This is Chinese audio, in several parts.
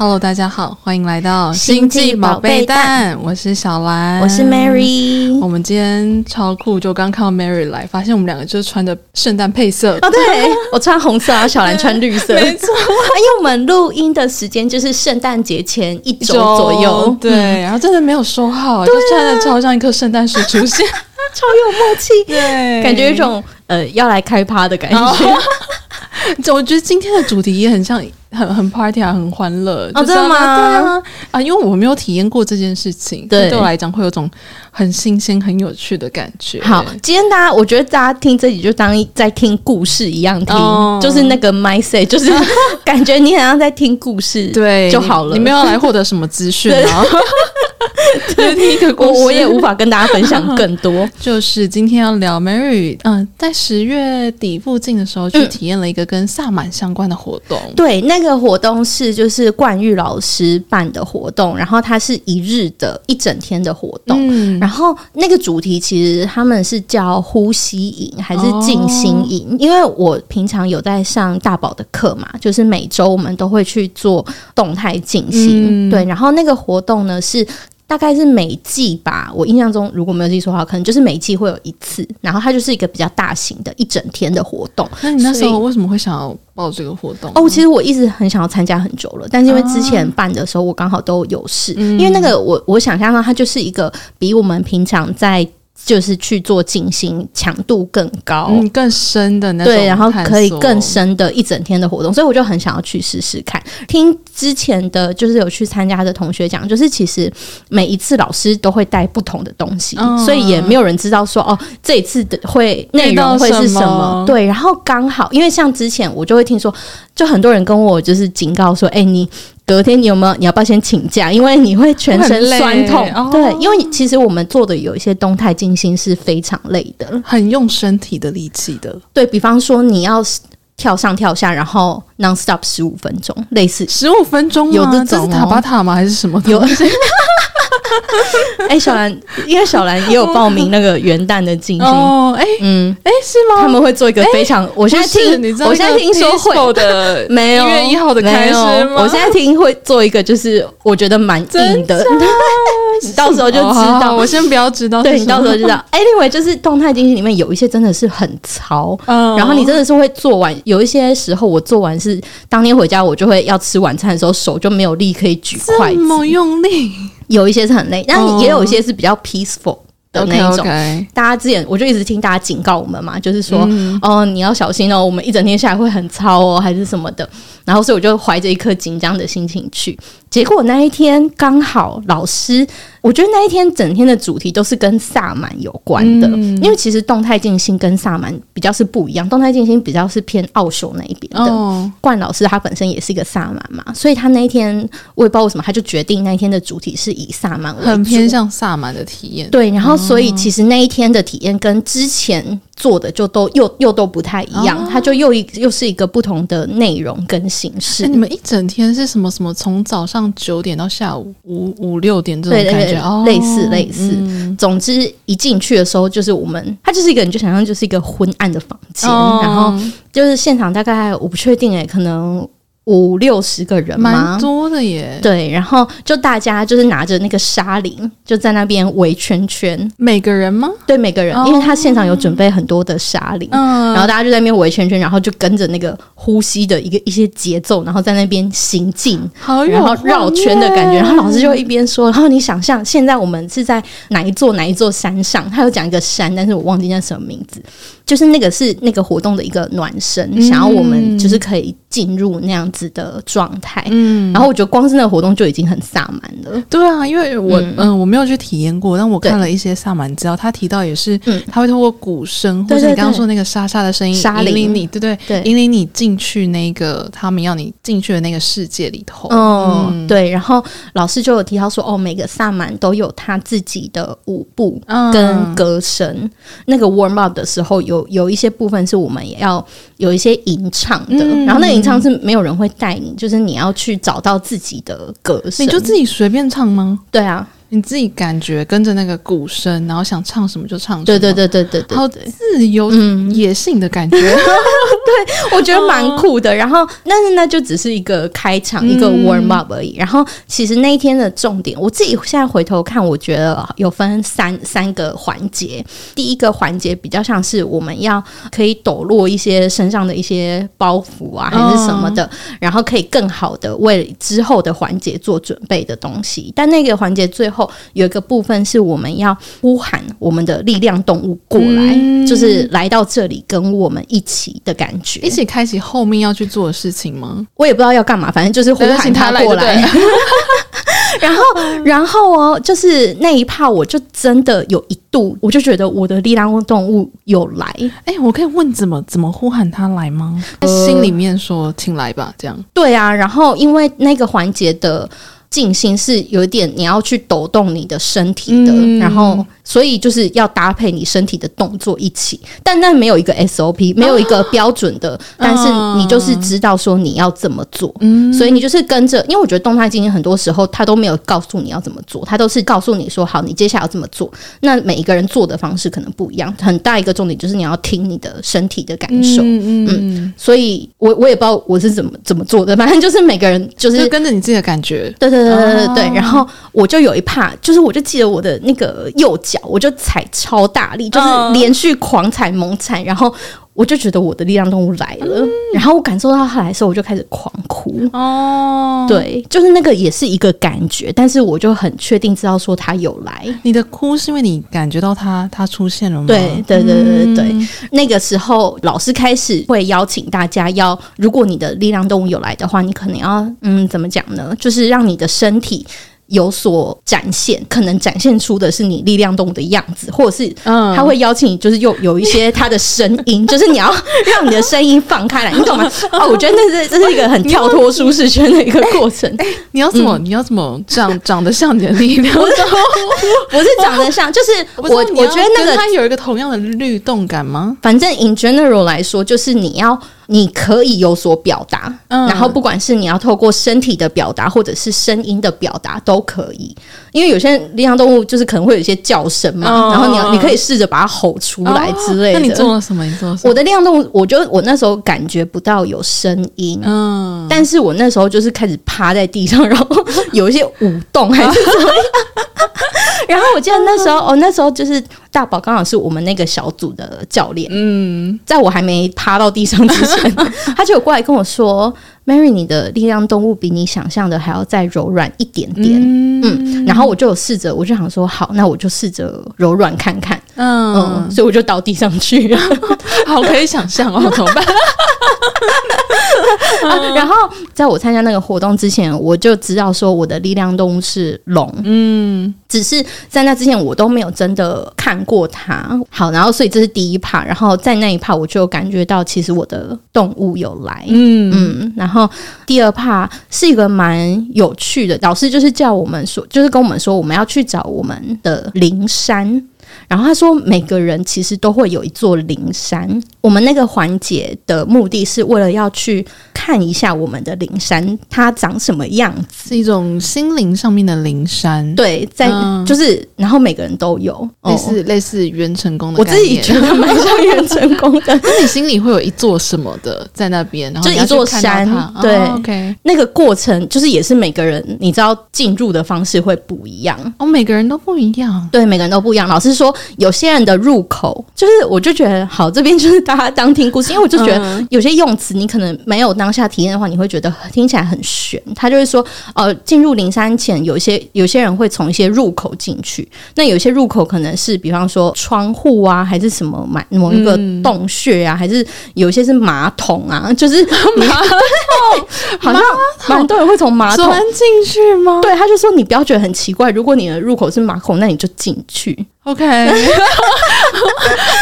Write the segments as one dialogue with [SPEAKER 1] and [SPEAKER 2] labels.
[SPEAKER 1] Hello，大家好，欢迎来到星际宝贝蛋。我是小兰，
[SPEAKER 2] 我是 Mary。
[SPEAKER 1] 我们今天超酷，就刚看到 Mary 来，发现我们两个就是穿的圣诞配色。
[SPEAKER 2] 哦，对，我穿红色，然后小兰穿绿色，没错。因为我们录音的时间就是圣诞节前一周左右，
[SPEAKER 1] 对。然后真的没有说好，就穿的超像一棵圣诞树出现，
[SPEAKER 2] 超有默契，对，感觉有一种呃要来开趴的感觉。
[SPEAKER 1] 我觉得今天的主题也很像。很 很 party 啊，很欢乐，
[SPEAKER 2] 哦，真的吗？
[SPEAKER 1] 对啊，啊，因为我没有体验过这件事情，对，对我来讲会有种很新鲜、很有趣的感觉。
[SPEAKER 2] 好，今天大家，我觉得大家听这集就当在听故事一样听，哦、就是那个 mindset，就是 感觉你好像在听故事，对就好了。
[SPEAKER 1] 你们要来获得什么资讯啊？
[SPEAKER 2] 对，第一个故事，我我也无法跟大家分享更多。
[SPEAKER 1] 就是今天要聊 Mary，嗯、呃，在十月底附近的时候去体验了一个跟萨满相关的活动。
[SPEAKER 2] 嗯、对，那。那个活动是就是冠玉老师办的活动，然后它是一日的一整天的活动，嗯、然后那个主题其实他们是叫呼吸营还是静心营？哦、因为我平常有在上大宝的课嘛，就是每周我们都会去做动态静心，嗯、对，然后那个活动呢是。大概是每季吧，我印象中如果没有记错的话，可能就是每季会有一次，然后它就是一个比较大型的一整天的活动。
[SPEAKER 1] 那你那时候为什么会想要报这个活动？
[SPEAKER 2] 哦，其实我一直很想要参加很久了，但是因为之前办的时候我刚好都有事，啊、因为那个我我想象到它就是一个比我们平常在。就是去做进行，强度更高，
[SPEAKER 1] 嗯，更深的那种，
[SPEAKER 2] 对，然后可以更深的一整天的活动，所以我就很想要去试试看。听之前的就是有去参加的同学讲，就是其实每一次老师都会带不同的东西，嗯、所以也没有人知道说哦，这一次的会内容会是什么。什么对，然后刚好因为像之前我就会听说，就很多人跟我就是警告说，哎，你。隔天你有没有？你要不要先请假？因为你会全身酸痛。哦、对，因为其实我们做的有一些动态静心是非常累的，
[SPEAKER 1] 很用身体的力气的。
[SPEAKER 2] 对，比方说你要跳上跳下，然后 non stop 十五分钟，类似
[SPEAKER 1] 十五分钟，有的这是塔巴塔吗？还是什么？
[SPEAKER 2] 有。哎、欸，小兰，因为小兰也有报名那个元旦的进行
[SPEAKER 1] 哦。哎，嗯，哎，是吗？
[SPEAKER 2] 他们会做一个非常……欸、我现在听，你知道我现在听说会
[SPEAKER 1] 的，
[SPEAKER 2] 没有
[SPEAKER 1] 一月一号的开始吗？
[SPEAKER 2] 我现在听会做一个，就是我觉得蛮硬的。你到时候就知道。
[SPEAKER 1] 我先不要知道，
[SPEAKER 2] 对，你到时候就知道。Anyway，就是动态经济里面有一些真的是很潮，嗯，然后你真的是会做完。有一些时候我做完是当天回家，我就会要吃晚餐的时候，手就没有力可以举筷子，这么
[SPEAKER 1] 用力。
[SPEAKER 2] 有一些是很累，但也有一些是比较 peaceful 的那一种。Oh, okay, okay. 大家之前我就一直听大家警告我们嘛，就是说、嗯、哦，你要小心哦，我们一整天下来会很糙哦，还是什么的。然后所以我就怀着一颗紧张的心情去。结果那一天刚好老师，我觉得那一天整天的主题都是跟萨满有关的，嗯、因为其实动态静心跟萨满比较是不一样，动态静心比较是偏奥修那一边的。哦、冠老师他本身也是一个萨满嘛，所以他那一天我也不知道为什么，他就决定那一天的主题是以萨满为主，
[SPEAKER 1] 很偏向萨满的体验。对，
[SPEAKER 2] 然后所以其实那一天的体验跟之前做的就都又又都不太一样，哦、它就又一又是一个不同的内容跟形式。
[SPEAKER 1] 你们一整天是什么什么？从早上九点到下午五五六点这种感觉，哦、
[SPEAKER 2] 类似类似。嗯、总之一进去的时候，就是我们它就是一个，你就想象就是一个昏暗的房间，哦、然后就是现场大概我不确定哎，可能。五六十个人吗？
[SPEAKER 1] 蛮多的耶。
[SPEAKER 2] 对，然后就大家就是拿着那个沙林，就在那边围圈圈。
[SPEAKER 1] 每个人吗？
[SPEAKER 2] 对，每个人，因为他现场有准备很多的沙林，嗯，然后大家就在那边围圈圈，然后就跟着那个呼吸的一个一些节奏，然后在那边行进，好，然后绕圈的感觉。然后老师就一边说，然后你想象现在我们是在哪一座哪一座山上？他有讲一个山，但是我忘记叫什么名字。就是那个是那个活动的一个暖身，嗯、想要我们就是可以进入那样子的状态。嗯，然后我觉得光是那个活动就已经很萨满了。
[SPEAKER 1] 对啊，因为我嗯、呃、我没有去体验过，但我看了一些萨满资料，他提到也是，嗯，他会透过鼓声，或者你刚刚说那个沙沙的声音，沙铃你，对对对，引领你进去那个他们要你进去的那个世界里头。
[SPEAKER 2] 嗯，嗯对。然后老师就有提到说，哦，每个萨满都有他自己的舞步跟歌声。嗯、那个 warm up 的时候有。有有一些部分是我们也要有一些吟唱的，嗯、然后那吟唱是没有人会带你，就是你要去找到自己的歌声，
[SPEAKER 1] 你就自己随便唱吗？
[SPEAKER 2] 对啊，
[SPEAKER 1] 你自己感觉跟着那个鼓声，然后想唱什么就唱什么，
[SPEAKER 2] 对对对对对对，
[SPEAKER 1] 好自由野性的感觉。
[SPEAKER 2] 对，我觉得蛮酷的。然后，但是那就只是一个开场，一个 warm up 而已。然后，其实那一天的重点，我自己现在回头看，我觉得有分三三个环节。第一个环节比较像是我们要可以抖落一些身上的一些包袱啊，还是什么的，然后可以更好的为之后的环节做准备的东西。但那个环节最后有一个部分是我们要呼喊我们的力量动物过来，就是来到这里跟我们一起的感觉，
[SPEAKER 1] 一起开启后面要去做的事情吗？
[SPEAKER 2] 我也不知道要干嘛，反正就是呼喊他过来。然后，然后哦，就是那一趴，我就真的有一度，我就觉得我的力量动物有来。
[SPEAKER 1] 哎，我可以问怎么怎么呼喊他来吗？在心里面说“请来吧”这样。
[SPEAKER 2] 对啊，然后因为那个环节的进行是有一点你要去抖动你的身体的，嗯、然后。所以就是要搭配你身体的动作一起，但那没有一个 SOP，没有一个标准的，但是你就是知道说你要怎么做，嗯，所以你就是跟着，因为我觉得动态经验很多时候他都没有告诉你要怎么做，他都是告诉你说好，你接下来要怎么做。那每一个人做的方式可能不一样，很大一个重点就是你要听你的身体的感受，嗯嗯，所以我我也不知道我是怎么怎么做的，反正就是每个人就是
[SPEAKER 1] 就跟着你自己的感觉，
[SPEAKER 2] 对对对对对对，然后我就有一怕，就是我就记得我的那个右脚。我就踩超大力，就是连续狂踩猛踩，然后我就觉得我的力量动物来了，然后我感受到它来的时候，我就开始狂哭。哦，对，就是那个也是一个感觉，但是我就很确定知道说它有来。
[SPEAKER 1] 你的哭是因为你感觉到它它出现了吗？
[SPEAKER 2] 对对对对对对，那个时候老师开始会邀请大家要，如果你的力量动物有来的话，你可能要嗯怎么讲呢？就是让你的身体。有所展现，可能展现出的是你力量动物的样子，或者是他会邀请你，就是有有一些他的声音，就是你要让你的声音放开来，你懂吗？哦，我觉得那是这是一个很跳脱舒适圈的一个过程。
[SPEAKER 1] 欸 欸、你要怎么、嗯、你要怎么长长得像你的力量 动物？
[SPEAKER 2] 不是长得像，就是我我觉得那个
[SPEAKER 1] 它有一个同样的律动感吗？
[SPEAKER 2] 反正 in general 来说，就是你要。你可以有所表达，嗯，然后不管是你要透过身体的表达，或者是声音的表达都可以。因为有些力量动物就是可能会有一些叫声嘛，嗯，然后你要你可以试着把它吼出来之类的。
[SPEAKER 1] 那你做了什么？你做了什么？
[SPEAKER 2] 我的力量动物，我就我那时候感觉不到有声音，嗯，但是我那时候就是开始趴在地上，然后有一些舞动还是怎么样。然后我记得那时候，哦，那时候就是大宝刚好是我们那个小组的教练，嗯，在我还没趴到地上之前。他就有过来跟我说：“Mary，你的力量动物比你想象的还要再柔软一点点。嗯”嗯，然后我就有试着，我就想说：“好，那我就试着柔软看看。嗯”嗯，所以我就倒地上去了。
[SPEAKER 1] 好，可以想象哦，怎么办？
[SPEAKER 2] 啊、然后在我参加那个活动之前，我就知道说我的力量动物是龙。嗯，只是在那之前我都没有真的看过它。好，然后所以这是第一 part，然后在那一 part 我就感觉到其实我的动物有来。嗯嗯，然后第二趴是一个蛮有趣的，老师就是叫我们说，就是跟我们说我们要去找我们的灵山。然后他说，每个人其实都会有一座灵山。我们那个环节的目的是为了要去看一下我们的灵山，它长什么样子，
[SPEAKER 1] 是一种心灵上面的灵山。
[SPEAKER 2] 对，在、嗯、就是，然后每个人都有
[SPEAKER 1] 类似、哦、类似元成功的。
[SPEAKER 2] 我自己觉得蛮像元成功的。
[SPEAKER 1] 那你心里会有一座什么的在那边？然后
[SPEAKER 2] 就一座山。对、哦、，OK。那个过程就是也是每个人，你知道进入的方式会不一样。
[SPEAKER 1] 哦，每个人都不一样。
[SPEAKER 2] 对，每个人都不一样。老师说。有些人的入口就是，我就觉得好，这边就是大家当听故事，因为我就觉得有些用词你可能没有当下体验的话，你会觉得听起来很悬。他就会说，呃，进入灵山前，有一些有些人会从一些入口进去，那有些入口可能是比方说窗户啊，还是什么买某一个洞穴啊，还是有些是马桶啊，就是 马桶，好像蛮多人会从马桶钻
[SPEAKER 1] 进去吗？
[SPEAKER 2] 对，他就说你不要觉得很奇怪，如果你的入口是马桶，那你就进去。
[SPEAKER 1] OK，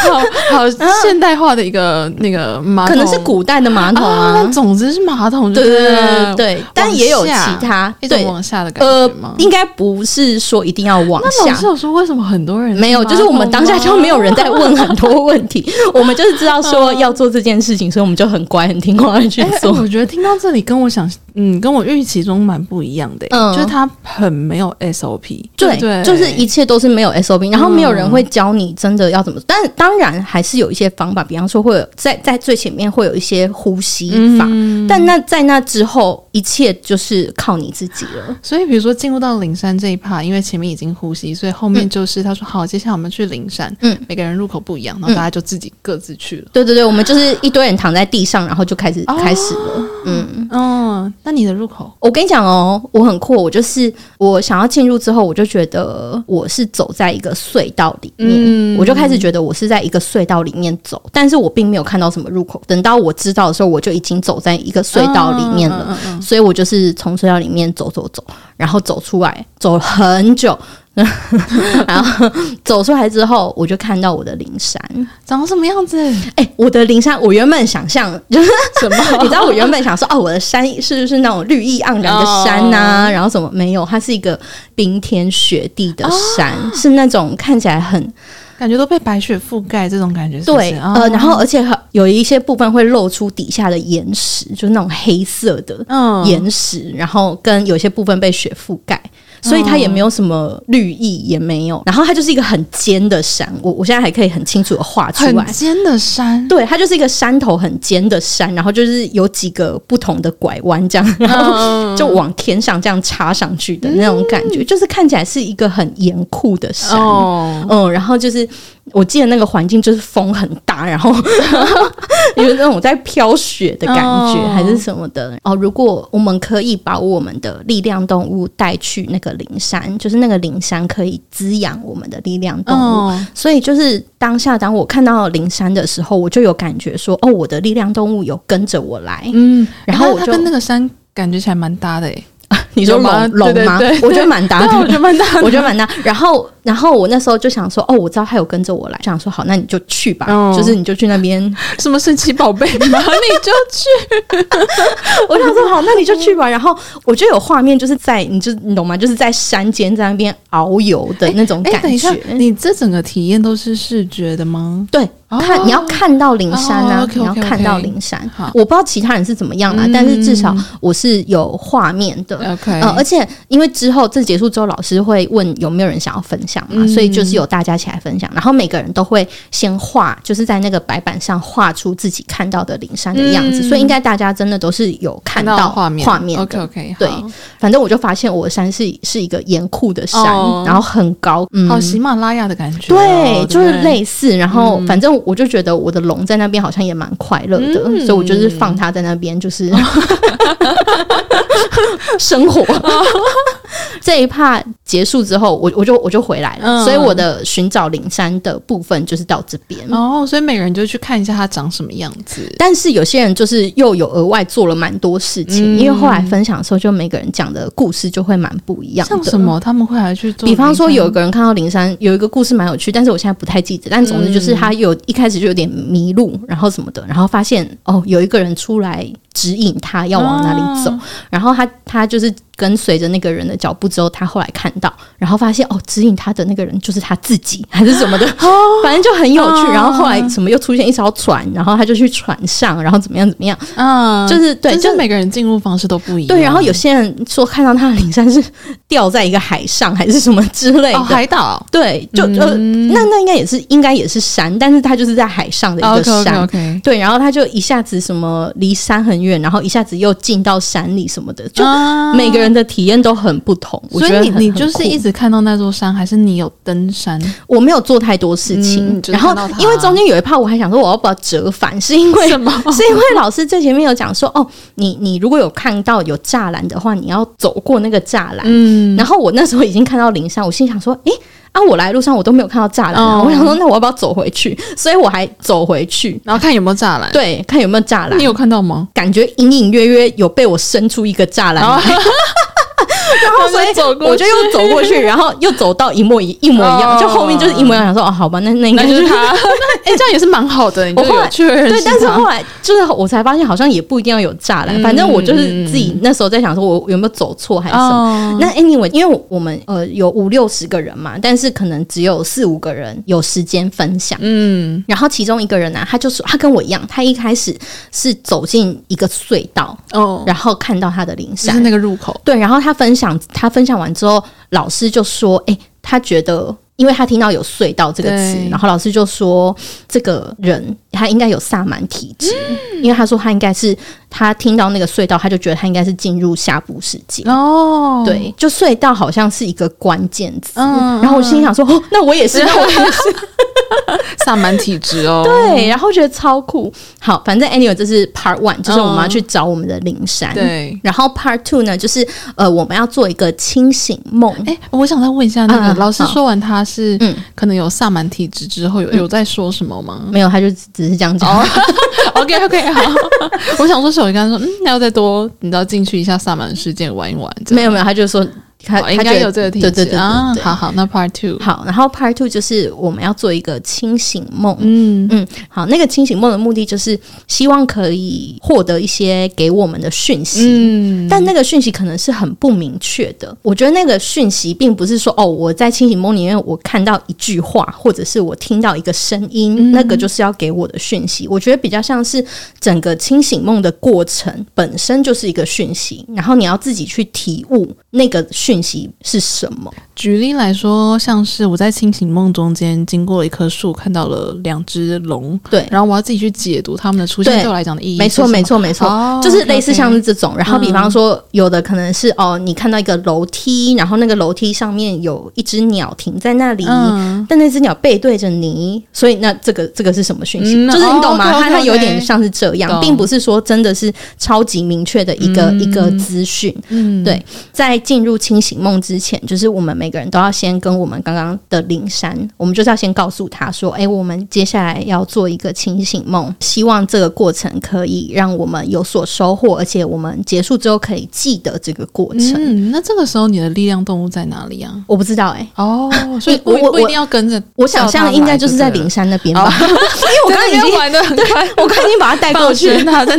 [SPEAKER 1] 好好现代化的一个那个马桶，
[SPEAKER 2] 可能是古代的马桶啊。
[SPEAKER 1] 但总之是马桶，
[SPEAKER 2] 对对对对。但也有其他
[SPEAKER 1] 一种往下的感觉吗？
[SPEAKER 2] 应该不是说一定要往下。
[SPEAKER 1] 那老师有说为什么很多人
[SPEAKER 2] 没有？就是我们当下就没有人在问很多问题，我们就是知道说要做这件事情，所以我们就很乖很听话的去做。
[SPEAKER 1] 我觉得听到这里跟我想，嗯，跟我预期中蛮不一样的，就是他很没有 SOP，
[SPEAKER 2] 对对，就是一切都是没有 SOP，然后。没有人会教你真的要怎么。但当然还是有一些方法，比方说会有在在最前面会有一些呼吸法，嗯、但那在那之后，一切就是靠你自己了。
[SPEAKER 1] 所以比如说进入到灵山这一趴，因为前面已经呼吸，所以后面就是他说好，接下来我们去灵山，嗯，每个人入口不一样，然后大家就自己各自去了。
[SPEAKER 2] 对对对，我们就是一堆人躺在地上，然后就开始、哦、开始了。嗯
[SPEAKER 1] 哦，那你的入口，
[SPEAKER 2] 我跟你讲哦，我很酷，我就是我想要进入之后，我就觉得我是走在一个隧道里面，嗯、我就开始觉得我是在一个隧道里面走，但是我并没有看到什么入口。等到我知道的时候，我就已经走在一个隧道里面了，哦嗯嗯嗯、所以我就是从隧道里面走走走，然后走出来，走了很久。然后走出来之后，我就看到我的灵山
[SPEAKER 1] 长什么样子。
[SPEAKER 2] 哎、欸，我的灵山，我原本想象就是什么？你知道，我原本想说，哦，我的山是不是那种绿意盎然的山呐、然后怎么？没有，它是一个冰天雪地的山，哦、是那种看起来很
[SPEAKER 1] 感觉都被白雪覆盖这种感觉是是。
[SPEAKER 2] 对，呃，然后而且有一些部分会露出底下的岩石，就是那种黑色的岩石，嗯、然后跟有些部分被雪覆盖。所以它也没有什么绿意，也没有。然后它就是一个很尖的山，我我现在还可以很清楚的画出来。
[SPEAKER 1] 很尖的山，
[SPEAKER 2] 对，它就是一个山头很尖的山，然后就是有几个不同的拐弯这样，然后就往天上这样插上去的那种感觉，嗯、就是看起来是一个很严酷的山。哦、嗯，然后就是。我记得那个环境就是风很大，然后 有那种在飘雪的感觉，还是什么的哦。如果我们可以把我们的力量动物带去那个灵山，就是那个灵山可以滋养我们的力量动物。所以就是当下，当我看到灵山的时候，我就有感觉说，哦，我的力量动物有跟着我来。嗯，然后我就跟
[SPEAKER 1] 那个山感觉起来蛮搭的诶。
[SPEAKER 2] 你说龙龙吗？我觉得蛮搭的，
[SPEAKER 1] 我觉得蛮搭，
[SPEAKER 2] 我觉得蛮搭。然后，然后我那时候就想说，哦，我知道他有跟着我来，就想说好，那你就去吧，哦、就是你就去那边
[SPEAKER 1] 什么神奇宝贝吗？你就去。
[SPEAKER 2] 我想说好，那你就去吧。然后我就有画面，就是在你就你懂吗？就是在山间在那边遨游的那种感觉。
[SPEAKER 1] 你这整个体验都是视觉的吗？
[SPEAKER 2] 对。看，你要看到灵山啊！你要看到灵山。我不知道其他人是怎么样啦，但是至少我是有画面的。OK，呃，而且因为之后这结束之后，老师会问有没有人想要分享嘛，所以就是有大家起来分享，然后每个人都会先画，就是在那个白板上画出自己看到的灵山的样子。所以应该大家真的都是有看到画面画面。
[SPEAKER 1] OK OK，
[SPEAKER 2] 对，反正我就发现我的山是是一个严酷的山，然后很高，嗯
[SPEAKER 1] 好喜马拉雅的感觉。
[SPEAKER 2] 对，就是类似。然后反正。我就觉得我的龙在那边好像也蛮快乐的，嗯、所以我就是放它在那边，就是、哦、生活。哦、这一趴结束之后，我我就我就回来了，嗯、所以我的寻找灵山的部分就是到这边。
[SPEAKER 1] 哦，所以每个人就去看一下它长什么样子。
[SPEAKER 2] 但是有些人就是又有额外做了蛮多事情，嗯、因为后来分享的时候，就每个人讲的故事就会蛮不一样的。
[SPEAKER 1] 像什么？他们会来去做？
[SPEAKER 2] 比方说，有一个人看到灵山，有一个故事蛮有趣，但是我现在不太记得。但总之就是他有一开始就有点迷路，然后什么的，然后发现哦，有一个人出来指引他要往哪里走，啊、然后他他就是。跟随着那个人的脚步之后，他后来看到，然后发现哦，指引他的那个人就是他自己，还是什么的，哦、反正就很有趣。哦、然后后来什么又出现一艘船，然后他就去船上，然后怎么样怎么样，嗯，就是对，就
[SPEAKER 1] 每个人进入方式都不一样。
[SPEAKER 2] 对，然后有些人说看到他的灵山是掉在一个海上，还是什么之类的、哦、
[SPEAKER 1] 海岛。
[SPEAKER 2] 对，就、嗯、呃，那那应该也是应该也是山，但是他就是在海上的一个山。
[SPEAKER 1] Okay, okay, okay.
[SPEAKER 2] 对，然后他就一下子什么离山很远，然后一下子又进到山里什么的，就每个人。的体验都很不同，
[SPEAKER 1] 所以你你就是一直看到那座山，还是你有登山？
[SPEAKER 2] 我没有做太多事情，然后因为中间有一趴，我还想说我要不要折返，是因为 什么？是因为老师最前面有讲说，哦，你你如果有看到有栅栏的话，你要走过那个栅栏。嗯，然后我那时候已经看到灵山，我心想说，诶，啊，我来路上我都没有看到栅栏，我想说那我要不要走回去？所以我还走回去，
[SPEAKER 1] 然后看有没有栅栏，
[SPEAKER 2] 对，看有没有栅栏。
[SPEAKER 1] 你有看到吗？
[SPEAKER 2] 感觉隐隐约约有被我伸出一个栅栏来。然后所以我就又走过去，然后又走到一模一一模一样，就后面就是一模一样。想说哦，好吧，那那应该就是他。哎，
[SPEAKER 1] 这样也是蛮好的。我后来
[SPEAKER 2] 对，但是后来就是我才发现，好像也不一定要有栅栏。反正我就是自己那时候在想，说我有没有走错还是什么。那 anyway，因为我们呃有五六十个人嘛，但是可能只有四五个人有时间分享。嗯，然后其中一个人呢，他就说他跟我一样，他一开始是走进一个隧道哦，然后看到他的灵山，
[SPEAKER 1] 是那个入口。
[SPEAKER 2] 对，然后他分享。他分享完之后，老师就说：“哎、欸，他觉得因为他听到有隧道这个词，然后老师就说这个人他应该有萨满体质，嗯、因为他说他应该是他听到那个隧道，他就觉得他应该是进入下部世界哦。对，就隧道好像是一个关键词。嗯、然后我心想说，哦，那我也是，那我也是
[SPEAKER 1] 萨满体质哦。
[SPEAKER 2] 对，然后觉得超酷。好，反正 anyway 这是 part one，就是我们要去找我们的灵山。
[SPEAKER 1] 对，
[SPEAKER 2] 然后 part two 呢，就是呃，我们要做一个清醒梦。
[SPEAKER 1] 哎，我想再问一下，那个、嗯、老师说完他。是，嗯，可能有萨满体质之后有有在说什么吗？
[SPEAKER 2] 没有，他就只是这样讲。
[SPEAKER 1] OK OK，好。我想说，小鱼刚刚说，嗯，那要再多，你知道进去一下萨满世界玩一玩。
[SPEAKER 2] 没有没有，他就说。
[SPEAKER 1] 他应该有这个体质，对对对，对啊！好好，那 Part Two
[SPEAKER 2] 好，然后 Part Two 就是我们要做一个清醒梦。嗯嗯，好，那个清醒梦的目的就是希望可以获得一些给我们的讯息。嗯，但那个讯息可能是很不明确的。我觉得那个讯息并不是说哦，我在清醒梦里面我看到一句话，或者是我听到一个声音，嗯、那个就是要给我的讯息。我觉得比较像是整个清醒梦的过程本身就是一个讯息，然后你要自己去体悟那个讯息。讯息是什么？
[SPEAKER 1] 举例来说，像是我在清醒梦中间经过了一棵树，看到了两只龙，
[SPEAKER 2] 对，
[SPEAKER 1] 然后我要自己去解读它们的出现对我来讲的意义。
[SPEAKER 2] 没错，没错，没错，哦、就是类似像是这种。然后，比方说，嗯、有的可能是哦，你看到一个楼梯，然后那个楼梯上面有一只鸟停在那里，嗯、但那只鸟背对着你，所以那这个这个是什么讯息？嗯、就是你懂吗？它它、哦、有点像是这样，并不是说真的是超级明确的一个、嗯、一个资讯。嗯，对，在进入清醒梦之前，就是我们每个人都要先跟我们刚刚的灵山，我们就是要先告诉他说：“哎、欸，我们接下来要做一个清醒梦，希望这个过程可以让我们有所收获，而且我们结束之后可以记得这个过程。”
[SPEAKER 1] 嗯，那这个时候你的力量动物在哪里啊？
[SPEAKER 2] 我不知道哎、欸。
[SPEAKER 1] 哦，所以 我我，我一定要跟着。
[SPEAKER 2] 我想象应该就是在灵山那边吧，哦、因为我刚刚已经玩的很 快，我刚已经把它带过去，那里。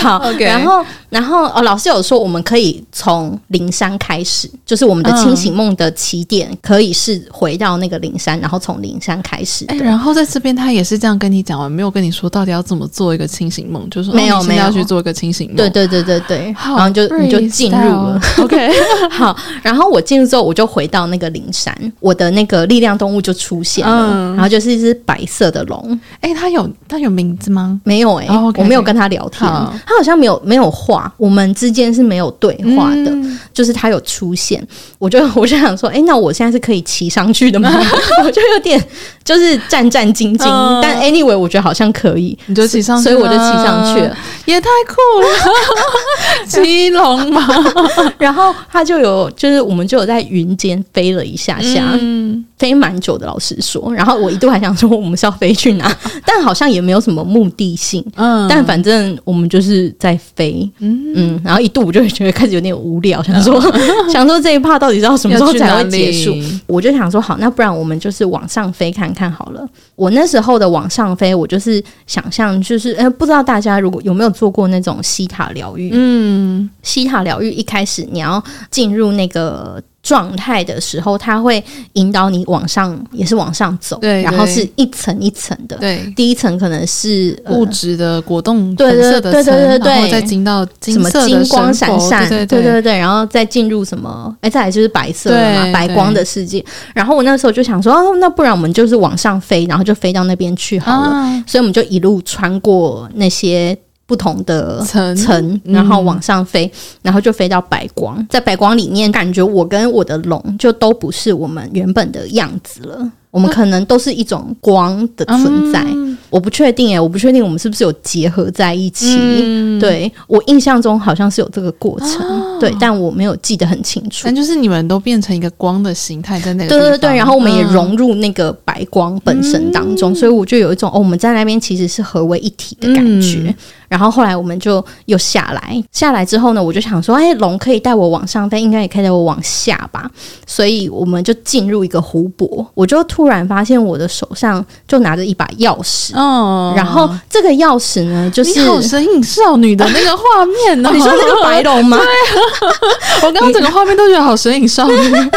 [SPEAKER 2] 好，Okay. 然后。然后哦，老师有说我们可以从灵山开始，就是我们的清醒梦的起点可以是回到那个灵山，然后从灵山开始。
[SPEAKER 1] 哎，然后在这边他也是这样跟你讲完，没有跟你说到底要怎么做一个清醒梦，就是说
[SPEAKER 2] 没有没有
[SPEAKER 1] 要去做一个清醒梦。
[SPEAKER 2] 对对对对对，然后就你就进入了。OK，好，然后我进入之后，我就回到那个灵山，我的那个力量动物就出现了，然后就是一只白色的龙。
[SPEAKER 1] 哎，它有它有名字吗？
[SPEAKER 2] 没有哎，我没有跟他聊天，他好像没有没有话。我们之间是没有对话的，嗯、就是他有出现，我就 我就想说，哎、欸，那我现在是可以骑上去的吗？我就有点就是战战兢兢，嗯、但 anyway，我觉得好像可以，
[SPEAKER 1] 你就骑上去，
[SPEAKER 2] 所以我就骑上去了，
[SPEAKER 1] 也太酷了，骑龙嘛。
[SPEAKER 2] 然后他就有，就是我们就有在云间飞了一下下，嗯、飞蛮久的，老实说。然后我一度还想说，我们是要飞去哪？但好像也没有什么目的性，嗯，但反正我们就是在飞，嗯。嗯，然后一度我就会觉得开始有点无聊，想说 想说这一趴到底知道什么时候才会结束？我就想说好，那不然我们就是往上飞看看好了。我那时候的往上飞，我就是想象，就是呃，不知道大家如果有没有做过那种西塔疗愈？嗯，西塔疗愈一开始你要进入那个。状态的时候，它会引导你往上，也是往上走。对，然后是一层一层的。对，第一层可能是
[SPEAKER 1] 物质的果冻对对对对对，然后再进到
[SPEAKER 2] 什么金光闪闪，对对对对，然后再进入什么？哎，再来就是白色的嘛，白光的世界。然后我那时候就想说，哦，那不然我们就是往上飞，然后就飞到那边去好了。所以我们就一路穿过那些。不同的层层，然后往上飞，嗯、然后就飞到白光，在白光里面，感觉我跟我的龙就都不是我们原本的样子了。我们可能都是一种光的存在，嗯、我不确定诶，我不确定我们是不是有结合在一起。嗯、对，我印象中好像是有这个过程，哦、对，但我没有记得很清楚。
[SPEAKER 1] 但就是你们都变成一个光的形态在那个，
[SPEAKER 2] 对对对，然后我们也融入那个白光本身当中，嗯、所以我就有一种哦，我们在那边其实是合为一体的感觉。嗯、然后后来我们就又下来，下来之后呢，我就想说，哎，龙可以带我往上，但应该也可以带我往下吧。所以我们就进入一个湖泊，我就突。然发现我的手上就拿着一把钥匙，哦，然后这个钥匙呢，就是
[SPEAKER 1] 好神隐少女的那个画面呢。
[SPEAKER 2] 你说那个白龙吗？对，
[SPEAKER 1] 我刚刚整个画面都觉得好神隐少女。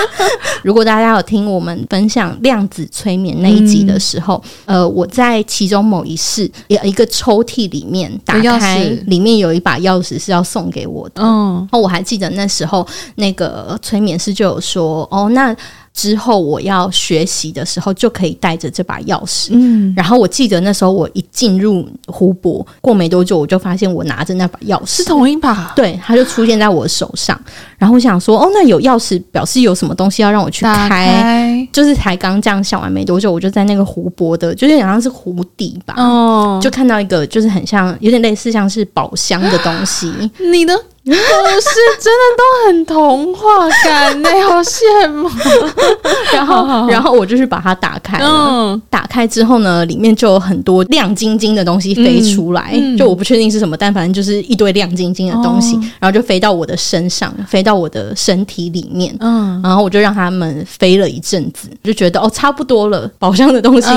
[SPEAKER 2] 如果大家有听我们分享量子催眠那一集的时候，呃，我在其中某一室有一个抽屉里面打开，里面有一把钥匙是要送给我的。嗯，哦，我还记得那时候那个催眠师就有说，哦，那。之后我要学习的时候，就可以带着这把钥匙。嗯，然后我记得那时候我一进入湖泊，过没多久我就发现我拿着那把钥匙
[SPEAKER 1] 是同一把，
[SPEAKER 2] 对，它就出现在我手上。然后我想说，哦，那有钥匙表示有什么东西要让我去开，开就是才刚这样想完没多久，我就在那个湖泊的，就是好像是湖底吧，哦，就看到一个就是很像，有点类似像是宝箱的东西。
[SPEAKER 1] 你呢？故 事真的都很童话感呢，好羡慕。
[SPEAKER 2] 然后，然后我就去把它打开了。打开之后呢，里面就有很多亮晶晶的东西飞出来。就我不确定是什么，但反正就是一堆亮晶晶的东西，然后就飞到我的身上，飞到我的身体里面。嗯，然后我就让他们飞了一阵子，就觉得哦，差不多了，宝箱的东西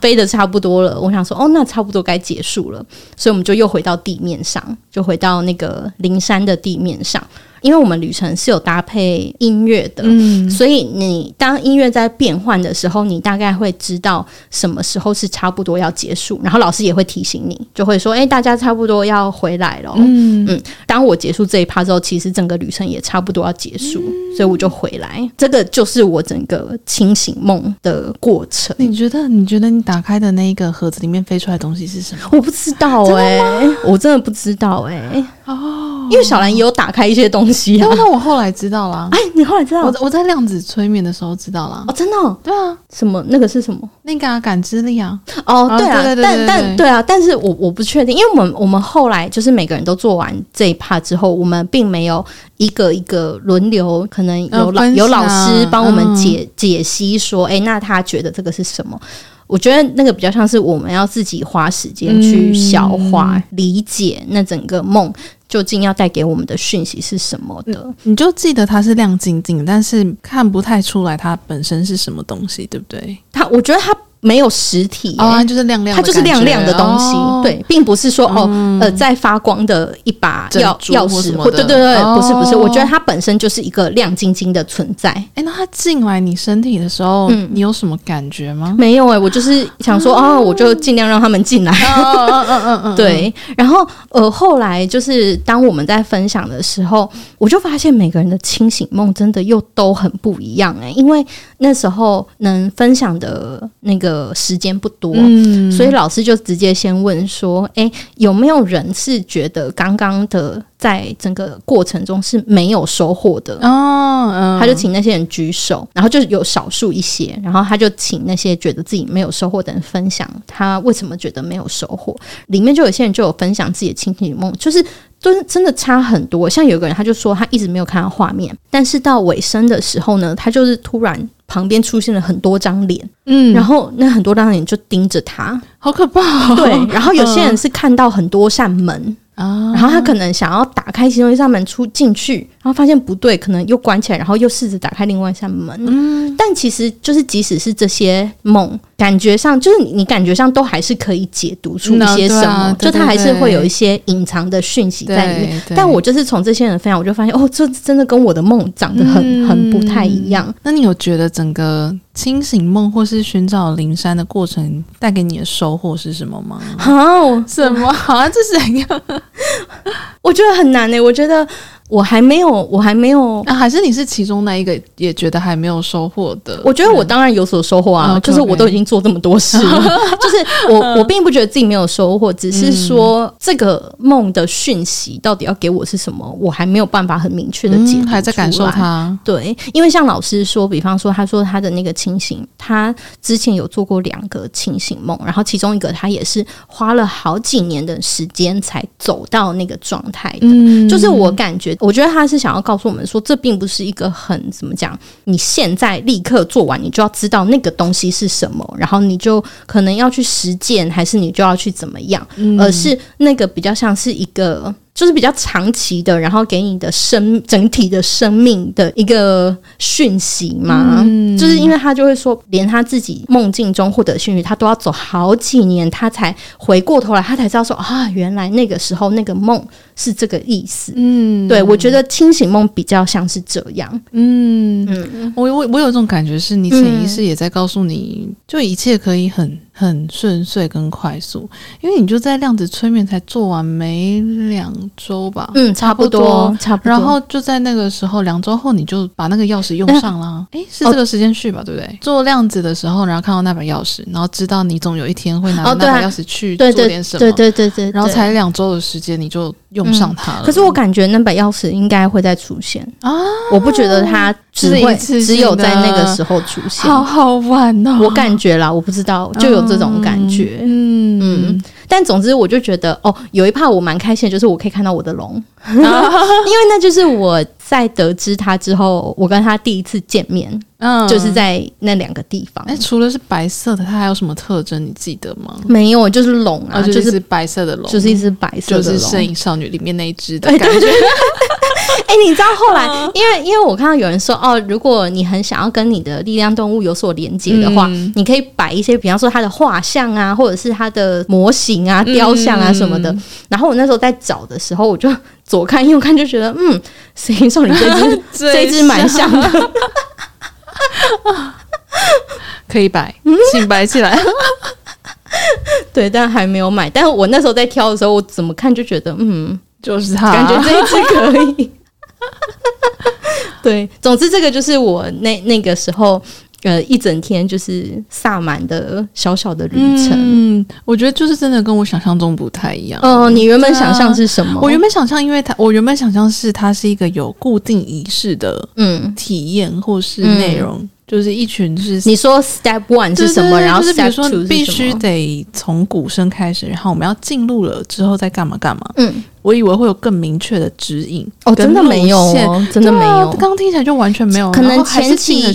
[SPEAKER 2] 飞的差不多了。我想说，哦，那差不多该结束了，所以我们就又回到地面上，就回到那个灵山的地面上。因为我们旅程是有搭配音乐的，嗯，所以你当音乐在变换的时候，你大概会知道什么时候是差不多要结束，然后老师也会提醒你，就会说：“哎，大家差不多要回来了。”嗯嗯。当我结束这一趴之后，其实整个旅程也差不多要结束，嗯，所以我就回来。这个就是我整个清醒梦的过程。
[SPEAKER 1] 你觉得？你觉得你打开的那一个盒子里面飞出来的东西是什么？
[SPEAKER 2] 我不知道哎，欸，我真的不知道哎，欸。哦，因为小兰也有打开一些东西啊。
[SPEAKER 1] 那我后来知道了。
[SPEAKER 2] 哎，你后来知道？
[SPEAKER 1] 我我在量子催眠的时候知道了。
[SPEAKER 2] 哦，真的？
[SPEAKER 1] 对啊。
[SPEAKER 2] 什么？那个是什么？
[SPEAKER 1] 那个感知力啊。
[SPEAKER 2] 哦，对啊。但但对啊，但是我我不确定，因为我们我们后来就是每个人都做完这一 part 之后，我们并没有一个一个轮流，可能有老有老师帮我们解解析说，哎，那他觉得这个是什么？我觉得那个比较像是我们要自己花时间去消化、理解那整个梦。究竟要带给我们的讯息是什么的？
[SPEAKER 1] 你，你就记得它是亮晶晶，但是看不太出来它本身是什么东西，对不对？
[SPEAKER 2] 它，我觉得它。没有实体
[SPEAKER 1] 啊、哦，就是亮亮，
[SPEAKER 2] 它就是亮亮的东西，哦、对，并不是说哦，嗯、呃，在发光的一把钥钥匙，或对对对，哦、不是不是，我觉得它本身就是一个亮晶晶的存在。
[SPEAKER 1] 哎，那它进来你身体的时候，嗯、你有什么感觉吗？
[SPEAKER 2] 没有哎、欸，我就是想说，哦，我就尽量让他们进来。嗯嗯嗯嗯，对。然后呃，后来就是当我们在分享的时候，我就发现每个人的清醒梦真的又都很不一样哎、欸，因为那时候能分享的那个。呃，时间不多，嗯，所以老师就直接先问说：“诶，有没有人是觉得刚刚的在整个过程中是没有收获的？”哦，嗯，他就请那些人举手，然后就有少数一些，然后他就请那些觉得自己没有收获的人分享他为什么觉得没有收获。里面就有些人就有分享自己的清醒梦，就是真真的差很多。像有个人他就说他一直没有看到画面，但是到尾声的时候呢，他就是突然。旁边出现了很多张脸，嗯，然后那很多张脸就盯着他，
[SPEAKER 1] 好可怕哦。
[SPEAKER 2] 对，然后有些人是看到很多扇门。啊，然后他可能想要打开其中一扇门出进去，然后发现不对，可能又关起来，然后又试着打开另外一扇门。嗯，但其实就是即使是这些梦，感觉上就是你感觉上都还是可以解读出一些什么，啊、就它还是会有一些隐藏的讯息在里面。但我就是从这些人分享，我就发现哦，这真的跟我的梦长得很、嗯、很不太一样。
[SPEAKER 1] 那你有觉得整个清醒梦或是寻找灵山的过程带给你的收获是什么吗？
[SPEAKER 2] 好，
[SPEAKER 1] 什么？好像这是怎样？
[SPEAKER 2] 我觉得很难诶，我觉得。我还没有，我还没有，
[SPEAKER 1] 啊、还是你是其中那一个也觉得还没有收获的？
[SPEAKER 2] 我觉得我当然有所收获啊，嗯、就是我都已经做这么多事了，就是我我并不觉得自己没有收获，只是说这个梦的讯息到底要给我是什么，我还没有办法很明确的解
[SPEAKER 1] 还在感受它。
[SPEAKER 2] 对，因为像老师说，比方说他说他的那个清醒，他之前有做过两个清醒梦，然后其中一个他也是花了好几年的时间才走到那个状态的，嗯、就是我感觉。我觉得他是想要告诉我们说，这并不是一个很怎么讲，你现在立刻做完，你就要知道那个东西是什么，然后你就可能要去实践，还是你就要去怎么样，嗯、而是那个比较像是一个。就是比较长期的，然后给你的生整体的生命的一个讯息嘛。嗯、就是因为他就会说，连他自己梦境中获得讯息，他都要走好几年，他才回过头来，他才知道说啊，原来那个时候那个梦是这个意思。嗯，对，我觉得清醒梦比较像是这样。嗯嗯，
[SPEAKER 1] 我我我有这种感觉，是你潜意识也在告诉你，就一切可以很很顺遂跟快速，因为你就在量子催眠才做完没两周吧？
[SPEAKER 2] 嗯，差不多，差不多。
[SPEAKER 1] 然后就在那个时候，两周后你就把那个钥匙用上了。哎，是这个时间序吧？对不对？做量子的时候，然后看到那把钥匙，然后知道你总有一天会拿那把钥匙去做点什么，
[SPEAKER 2] 对对对对。
[SPEAKER 1] 然后才两周的时间，你就用上它了。
[SPEAKER 2] 可是我感觉那把钥匙应该会再出现啊！我不觉得它只会只有在那个时候出现，
[SPEAKER 1] 好好玩哦！
[SPEAKER 2] 我感觉啦，我不知道，就有。这种感觉，嗯嗯，但总之我就觉得哦，有一怕我蛮开心的，就是我可以看到我的龙，因为那就是我在得知他之后，我跟他第一次见面，嗯，就是在那两个地方。
[SPEAKER 1] 哎，除了是白色的，它还有什么特征？你记得吗？
[SPEAKER 2] 没有，就是龙啊，
[SPEAKER 1] 就是白色的龙，
[SPEAKER 2] 就是一只白色的龙，
[SPEAKER 1] 就是《摄影少女》里面那一只的感觉。
[SPEAKER 2] 哎、欸，你知道后来，因为因为我看到有人说，哦，如果你很想要跟你的力量动物有所连接的话，嗯、你可以摆一些，比方说它的画像啊，或者是它的模型啊、雕像啊什么的。嗯、然后我那时候在找的时候，我就 左看右看，就觉得，嗯，摄影少女这只这只蛮像的，
[SPEAKER 1] 可以摆，请摆起来。
[SPEAKER 2] 对，但还没有买。但是我那时候在挑的时候，我怎么看就觉得，嗯，
[SPEAKER 1] 就是它，
[SPEAKER 2] 感觉这一只可以。对，总之这个就是我那那个时候，呃，一整天就是萨满的小小的旅程。
[SPEAKER 1] 嗯，我觉得就是真的跟我想象中不太一样。
[SPEAKER 2] 哦，你原本想象是什么？
[SPEAKER 1] 我原本想象，因为它，我原本想象是它是一个有固定仪式的，嗯，体验或是内容，嗯、就是一群是
[SPEAKER 2] 你说 step one 是什么？然后 step two 是什么？
[SPEAKER 1] 必须得从鼓声开始，然后我们要进入了之后再干嘛干嘛？嗯。我以为会有更明确的指引
[SPEAKER 2] 哦，真的没有哦，真的没有。
[SPEAKER 1] 刚刚听起来就完全没有，
[SPEAKER 2] 可能前期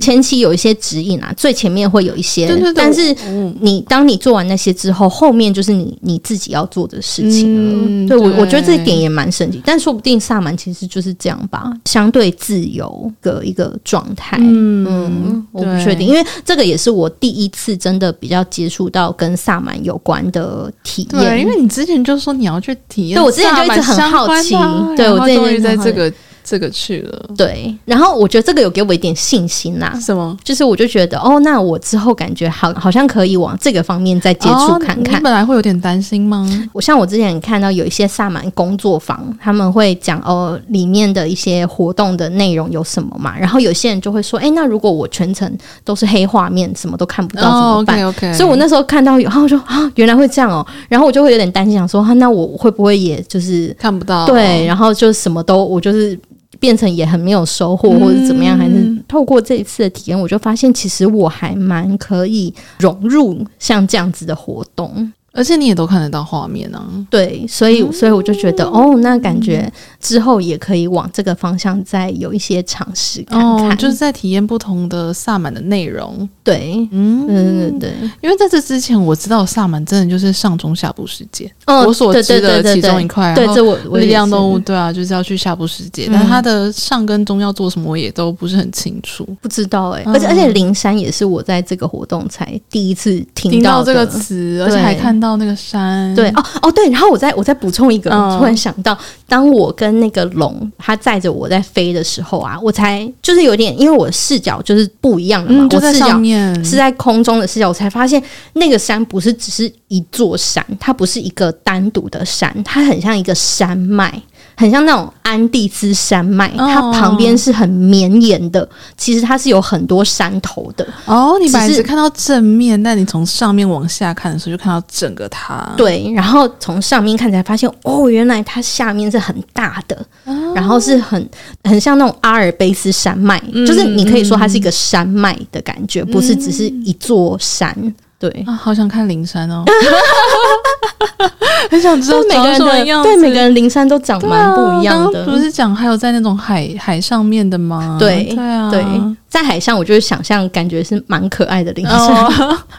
[SPEAKER 2] 前期有一些指引啊，最前面会有一些，对对对。但是你当你做完那些之后，后面就是你你自己要做的事情了。对，我我觉得这一点也蛮神奇，但说不定萨满其实就是这样吧，相对自由的一个状态。嗯，我不确定，因为这个也是我第一次真的比较接触到跟萨满有关的体验。
[SPEAKER 1] 对，因为你之前就说你要去体验。
[SPEAKER 2] 我之前就一直很好奇，对，我终于
[SPEAKER 1] 在这个。这个去了，
[SPEAKER 2] 对，然后我觉得这个有给我一点信心呐。
[SPEAKER 1] 什么？
[SPEAKER 2] 就是我就觉得，哦，那我之后感觉好，好像可以往这个方面再接触看看。
[SPEAKER 1] 你本来会有点担心吗？
[SPEAKER 2] 我像我之前看到有一些萨满工作坊，他们会讲哦，里面的一些活动的内容有什么嘛？然后有些人就会说，哎，那如果我全程都是黑画面，什么都看不到怎么办
[SPEAKER 1] ？OK，
[SPEAKER 2] 所以我那时候看到有，然后我说啊，原来会这样哦。然后我就会有点担心，想说，哈，那我会不会也就是
[SPEAKER 1] 看不到？
[SPEAKER 2] 对，然后就什么都我就是。变成也很没有收获，或者怎么样？还是透过这一次的体验，我就发现其实我还蛮可以融入像这样子的活动。
[SPEAKER 1] 而且你也都看得到画面呢、啊，
[SPEAKER 2] 对，所以所以我就觉得，哦，那感觉之后也可以往这个方向再有一些尝试看看，
[SPEAKER 1] 哦、就是在体验不同的萨满的内容。
[SPEAKER 2] 对，嗯，对对对，
[SPEAKER 1] 因为在这之前我知道萨满真的就是上中下部世界，哦，我所知的其中一块。
[SPEAKER 2] 对，这我
[SPEAKER 1] 力量动物，对啊，就是要去下部世界，但它的上跟中要做什么，我也都不是很清楚，
[SPEAKER 2] 不知道哎。而且而且灵山也是我在这个活动才第一次听到
[SPEAKER 1] 这个词，而且还看到。到那个山，
[SPEAKER 2] 对哦哦对，然后我再我再补充一个，突然想到，当我跟那个龙它载着我在飞的时候啊，我才就是有点，因为我的视角就是不一样的嘛，我视角是在空中的视角，我才发现那个山不是只是一座山，它不是一个单独的山，它很像一个山脉。很像那种安第斯山脉，它旁边是很绵延的。其实它是有很多山头的。
[SPEAKER 1] 哦，你本来只看到正面，但你从上面往下看的时候，就看到整个它。
[SPEAKER 2] 对，然后从上面看才发现，哦，原来它下面是很大的，然后是很很像那种阿尔卑斯山脉，就是你可以说它是一个山脉的感觉，不是只是一座山。对啊，
[SPEAKER 1] 好想看灵山哦，很想知道每个人的样子。
[SPEAKER 2] 对，每个人灵山都长蛮不一样的。
[SPEAKER 1] 不是讲还有在那种海海上面的吗？
[SPEAKER 2] 对对啊，对。在海上，我就是想象，感觉是蛮可爱的灵山。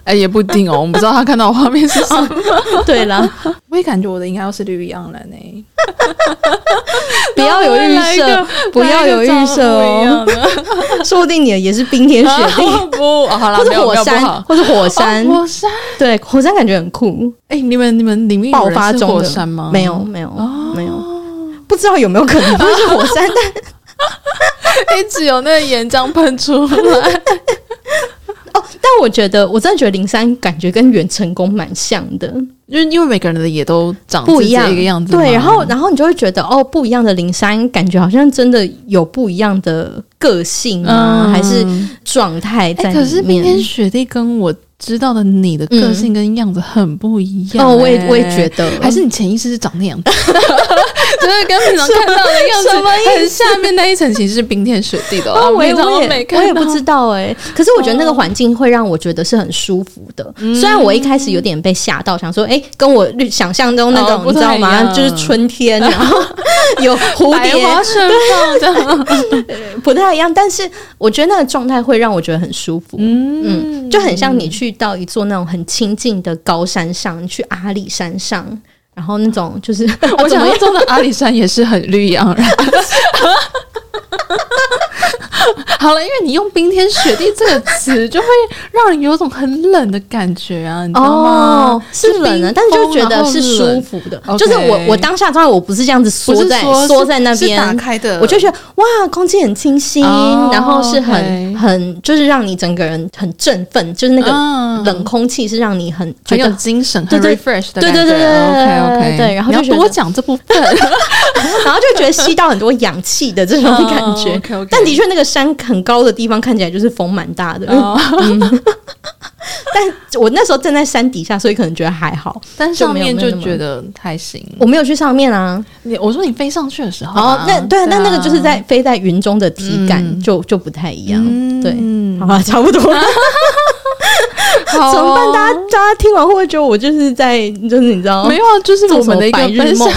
[SPEAKER 1] 哎、哦，也不一定哦，我们不知道他看到的画面是什么。
[SPEAKER 2] 哦、对啦，
[SPEAKER 1] 我也感觉我的应该要是绿杨蓝呢。
[SPEAKER 2] 不要有预设，不要有预设哦。说不定你也是冰天雪地，啊、
[SPEAKER 1] 不，啊、好了，或
[SPEAKER 2] 者火山，或者火山，
[SPEAKER 1] 哦、火山。
[SPEAKER 2] 对，火山感觉很酷。
[SPEAKER 1] 哎、欸，你们你们里面爆发中的火山吗？
[SPEAKER 2] 没有，没有，哦、没有，不知道有没有可能会是火山，但。一
[SPEAKER 1] 直有那个岩浆喷出
[SPEAKER 2] 来。我觉得，我真的觉得灵山感觉跟远成功蛮像的，
[SPEAKER 1] 就是因为每个人的也都长不一样一个样子。
[SPEAKER 2] 对，然后然后你就会觉得，哦，不一样的灵山，感觉好像真的有不一样的个性啊，嗯、还是状态在里面。
[SPEAKER 1] 可是冰天雪地跟我。知道的你的个性跟样子很不一样、欸、
[SPEAKER 2] 哦，我也我也觉得，
[SPEAKER 1] 还是你潜意识是长那样？子，就是跟平常看到的样子，什么很下面那一层其实是冰天雪地的哦。我也我也
[SPEAKER 2] 我也不知道哎、欸，可是我觉得那个环境会让我觉得是很舒服的。嗯、虽然我一开始有点被吓到，想说哎、欸，跟我想象中那种、哦、你知道吗？就是春天，然后有蝴蝶。
[SPEAKER 1] 花盛放的，
[SPEAKER 2] 不太一样。但是我觉得那个状态会让我觉得很舒服，嗯。嗯，就很像你去。到一座那种很清静的高山上，去阿里山上，然后那种就是，
[SPEAKER 1] 我想要做的阿里山也是很绿意盎然。好了，因为你用“冰天雪地”这个词，就会让人有种很冷的感觉啊，你知道吗？哦、
[SPEAKER 2] 是冷的，但是就觉得是舒服的。就是我我当下状态，我不是这样子缩在缩在那边
[SPEAKER 1] 打开的，
[SPEAKER 2] 我就觉得哇，空气很清新，哦、然后是很很就是让你整个人很振奋，就是那个冷空气是让你很觉得
[SPEAKER 1] 很有精神，很 refresh 的
[SPEAKER 2] 对对对对对，OK OK，对，然后就
[SPEAKER 1] 多讲这部分，
[SPEAKER 2] 然后就觉得吸到很多氧气的这种感觉。哦、okay, okay 但的确那个山很高的地方看起来就是风蛮大的，哦。嗯、但我那时候站在山底下，所以可能觉得还好，
[SPEAKER 1] 但上面就觉得还行。
[SPEAKER 2] 我没有去上面啊，
[SPEAKER 1] 你我说你飞上去的时候、
[SPEAKER 2] 啊，哦，那对，那、啊、那个就是在飞在云中的体感就就不太一样，嗯、对，好吧，差不多。好哦、怎么办？大家大家听完会不会觉得我就是在就是你知道
[SPEAKER 1] 没有，就是我们的一个分享。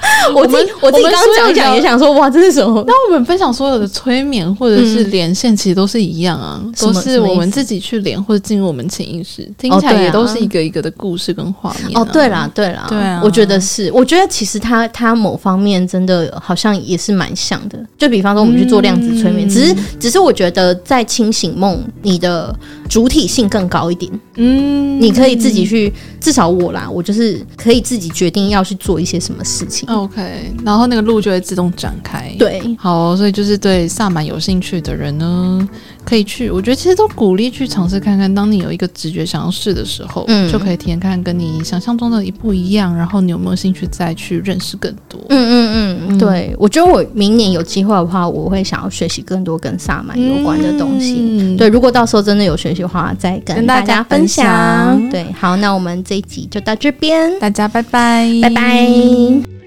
[SPEAKER 2] 我自己我自己刚刚讲一讲也想说，哇，这是什么？
[SPEAKER 1] 那我们分享所有的催眠或者是连线，其实都是一样啊，都是我们自己去连或者进入我们潜意识，听起来也都是一个一个的故事跟画面。
[SPEAKER 2] 哦，对啦，对啦，对啊，我觉得是，我觉得其实它它某方面真的好像也是蛮像的。就比方说，我们去做量子催眠，只是只是我觉得在清醒梦，你的主体性更高一点。嗯，你可以自己去，至少我啦，我就是可以自己决定要去做一些什么事情。
[SPEAKER 1] OK，然后那个路就会自动展开。
[SPEAKER 2] 对，
[SPEAKER 1] 好，所以就是对萨满有兴趣的人呢，可以去。我觉得其实都鼓励去尝试看看。当你有一个直觉想要试的时候，嗯，就可以体验看看跟你想象中的一不一样。然后你有没有兴趣再去认识更多？
[SPEAKER 2] 嗯嗯嗯，对，我觉得我明年有机会的话，我会想要学习更多跟萨满有关的东西。嗯，对，如果到时候真的有学习的话，再跟大家分享。分享对，好，那我们这一集就到这边，
[SPEAKER 1] 大家拜拜，
[SPEAKER 2] 拜拜。